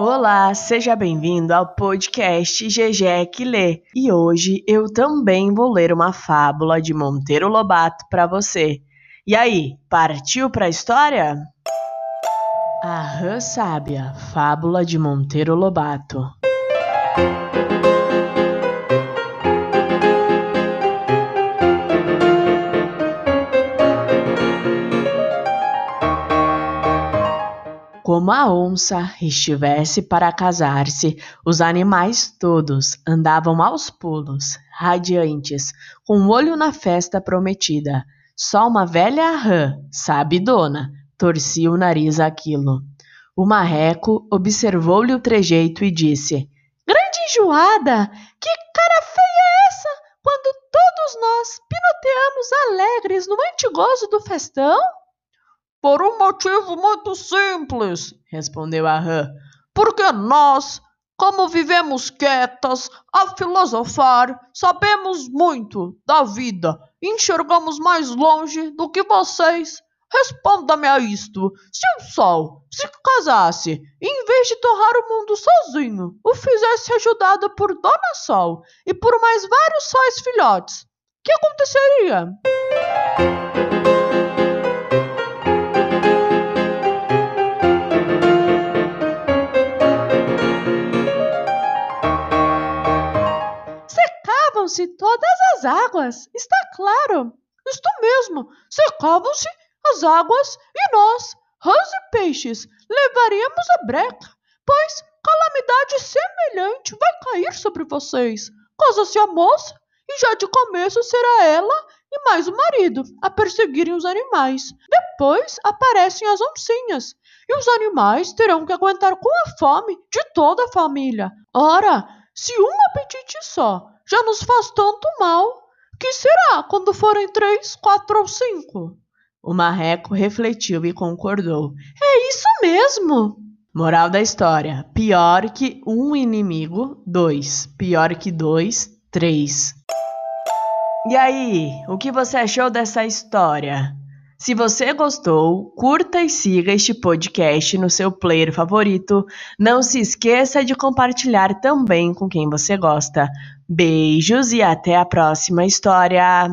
Olá, seja bem-vindo ao podcast GG que lê. E hoje eu também vou ler uma fábula de Monteiro Lobato para você. E aí, partiu para a história? A Rã Sábia, fábula de Monteiro Lobato. Como a onça estivesse para casar-se, os animais todos andavam aos pulos, radiantes, com o olho na festa prometida. Só uma velha rã, sabidona, torcia o nariz àquilo. O marreco observou-lhe o trejeito e disse: Grande enjoada! Que cara feia é essa quando todos nós pinoteamos alegres no antigozo do festão? Por um motivo muito simples, respondeu a rã. Porque nós, como vivemos quietas, a filosofar, sabemos muito da vida enxergamos mais longe do que vocês. Responda-me a isto: se o Sol se casasse em vez de torrar o mundo sozinho, o fizesse ajudado por Dona Sol e por mais vários sóis filhotes, que aconteceria? Secavam-se todas as águas, está claro. Isto mesmo, secavam-se as águas e nós, rãs e peixes, levaríamos a breca, pois calamidade semelhante vai cair sobre vocês. Casa-se a moça e já de começo será ela e mais o marido a perseguirem os animais. Depois aparecem as oncinhas e os animais terão que aguentar com a fome de toda a família. Ora, se um apetite só já nos faz tanto mal, que será quando forem três, quatro ou cinco? O marreco refletiu e concordou. É isso mesmo! Moral da história: pior que um inimigo, dois. Pior que dois, três. E aí, o que você achou dessa história? Se você gostou, curta e siga este podcast no seu player favorito. Não se esqueça de compartilhar também com quem você gosta. Beijos e até a próxima história!